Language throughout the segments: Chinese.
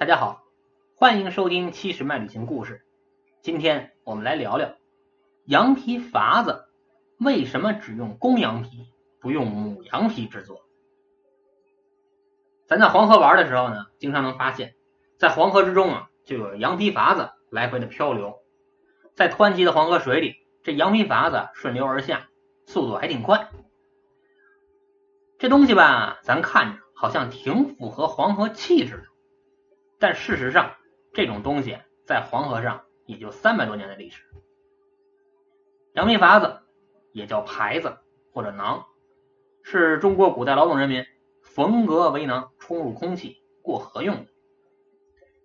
大家好，欢迎收听七十迈旅行故事。今天我们来聊聊羊皮筏子为什么只用公羊皮，不用母羊皮制作。咱在黄河玩的时候呢，经常能发现，在黄河之中啊，就有羊皮筏子来回的漂流。在湍急的黄河水里，这羊皮筏子顺流而下，速度还挺快。这东西吧，咱看着好像挺符合黄河气质的，但事实上，这种东西在黄河上也就三百多年的历史。羊皮筏子也叫牌子或者囊，是中国古代劳动人民缝革为囊充入空气过河用的。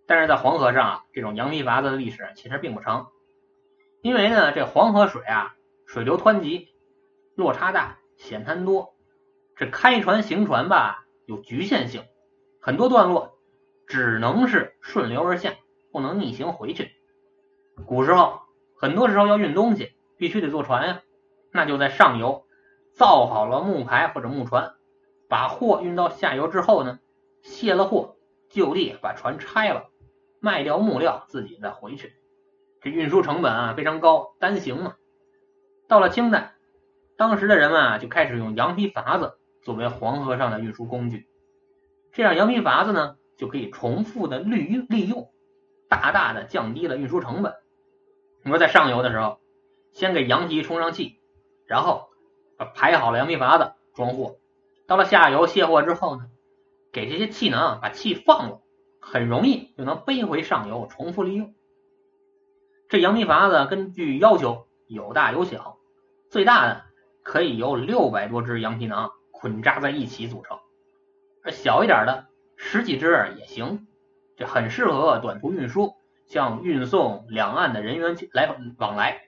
但是在黄河上啊，这种羊皮筏子的历史其实并不长，因为呢，这黄河水啊，水流湍急，落差大，险滩多。这开船行船吧，有局限性，很多段落只能是顺流而下，不能逆行回去。古时候，很多时候要运东西，必须得坐船呀，那就在上游造好了木排或者木船，把货运到下游之后呢，卸了货，就地把船拆了，卖掉木料，自己再回去。这运输成本啊非常高，单行嘛。到了清代，当时的人们啊就开始用羊皮筏子。作为黄河上的运输工具，这样羊皮筏子呢就可以重复的利用利用，大大的降低了运输成本。你说在上游的时候，先给羊皮充上气，然后排好了羊皮筏子装货，到了下游卸货之后呢，给这些气囊把气放了，很容易就能背回上游重复利用。这羊皮筏子根据要求有大有小，最大的可以由六百多只羊皮囊。捆扎在一起组成，而小一点的十几只也行，这很适合短途运输，像运送两岸的人员来往来。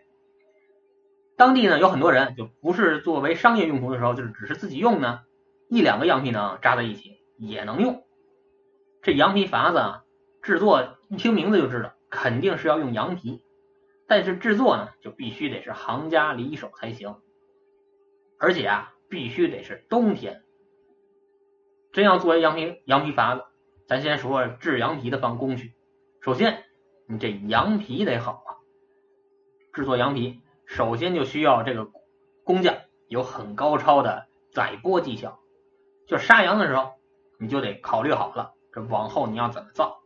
当地呢有很多人就不是作为商业用途的时候，就是只是自己用呢，一两个羊皮呢扎在一起也能用。这羊皮筏子啊，制作一听名字就知道肯定是要用羊皮，但是制作呢就必须得是行家里手才行，而且啊。必须得是冬天，真要做羊皮羊皮筏子，咱先说说制羊皮的方工序。首先，你这羊皮得好啊。制作羊皮，首先就需要这个工匠有很高超的宰剥技巧。就杀羊的时候，你就得考虑好了，这往后你要怎么造。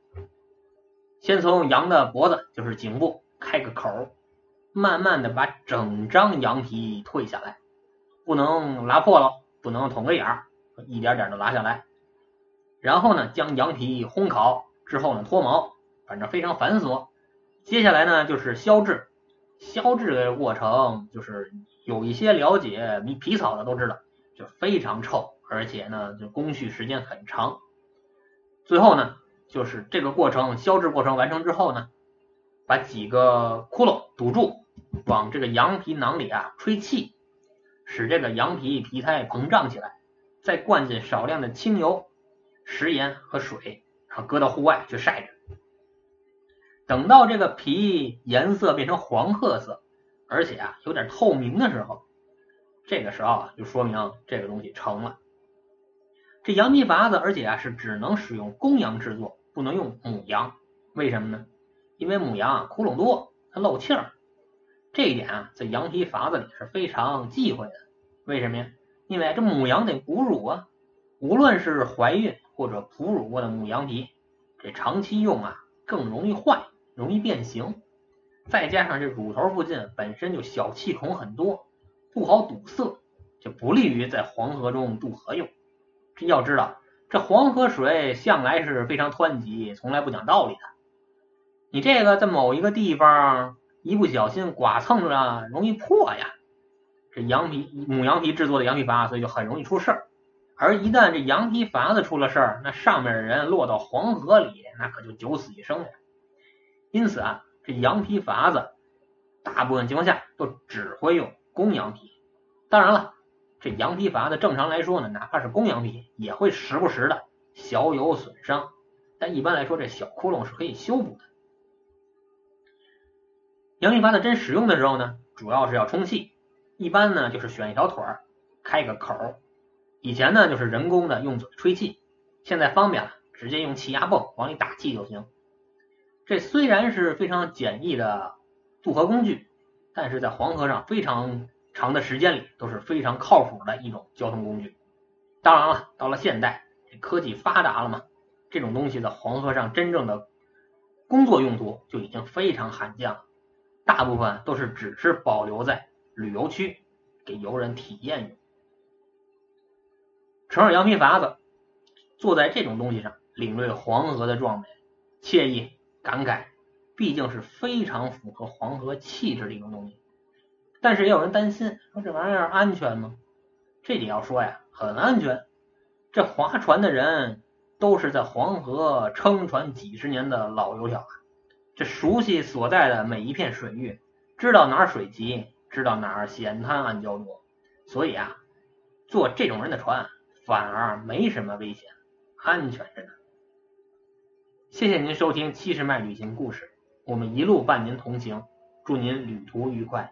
先从羊的脖子，就是颈部开个口，慢慢的把整张羊皮退下来。不能拉破了，不能捅个眼儿，一点点的拉下来。然后呢，将羊皮烘烤之后呢，脱毛，反正非常繁琐。接下来呢，就是消制。消制的过程就是有一些了解皮皮草的都知道，就非常臭，而且呢，就工序时间很长。最后呢，就是这个过程消制过程完成之后呢，把几个窟窿堵住，往这个羊皮囊里啊吹气。使这个羊皮皮胎膨胀起来，再灌进少量的清油、食盐和水，然后搁到户外去晒着。等到这个皮颜色变成黄褐色，而且啊有点透明的时候，这个时候啊就说明这个东西成了。这羊皮筏子，而且啊是只能使用公羊制作，不能用母羊。为什么呢？因为母羊啊窟窿多，它漏气儿。这一点啊，在羊皮筏子里是非常忌讳的。为什么呀？因为这母羊得哺乳啊，无论是怀孕或者哺乳过的母羊皮，这长期用啊更容易坏，容易变形。再加上这乳头附近本身就小气孔很多，不好堵塞，就不利于在黄河中渡河用。要知道，这黄河水向来是非常湍急，从来不讲道理的。你这个在某一个地方。一不小心剐蹭了，容易破呀。这羊皮母羊皮制作的羊皮筏，所以就很容易出事儿。而一旦这羊皮筏子出了事儿，那上面的人落到黄河里，那可就九死一生了。因此啊，这羊皮筏子大部分情况下都只会用公羊皮。当然了，这羊皮筏子正常来说呢，哪怕是公羊皮，也会时不时的小有损伤。但一般来说，这小窟窿是可以修补的。羊皮筏子真使用的时候呢，主要是要充气，一般呢就是选一条腿儿，开个口。以前呢就是人工的用嘴吹气，现在方便了，直接用气压泵往里打气就行。这虽然是非常简易的渡河工具，但是在黄河上非常长的时间里都是非常靠谱的一种交通工具。当然了，到了现代，科技发达了嘛，这种东西在黄河上真正的工作用途就已经非常罕见了，大部分都是只是保留在旅游区给游人体验用。乘着羊皮筏子，坐在这种东西上，领略黄河的壮美，惬意感慨，毕竟是非常符合黄河气质的一种东西。但是也有人担心，说这玩意儿安全吗？这里要说呀，很安全。这划船的人都是在黄河撑船几十年的老油条啊，这熟悉所在的每一片水域，知道哪儿水急，知道哪儿险滩暗礁多，所以啊，坐这种人的船。反而没什么危险，安全着呢。谢谢您收听七十迈旅行故事，我们一路伴您同行，祝您旅途愉快。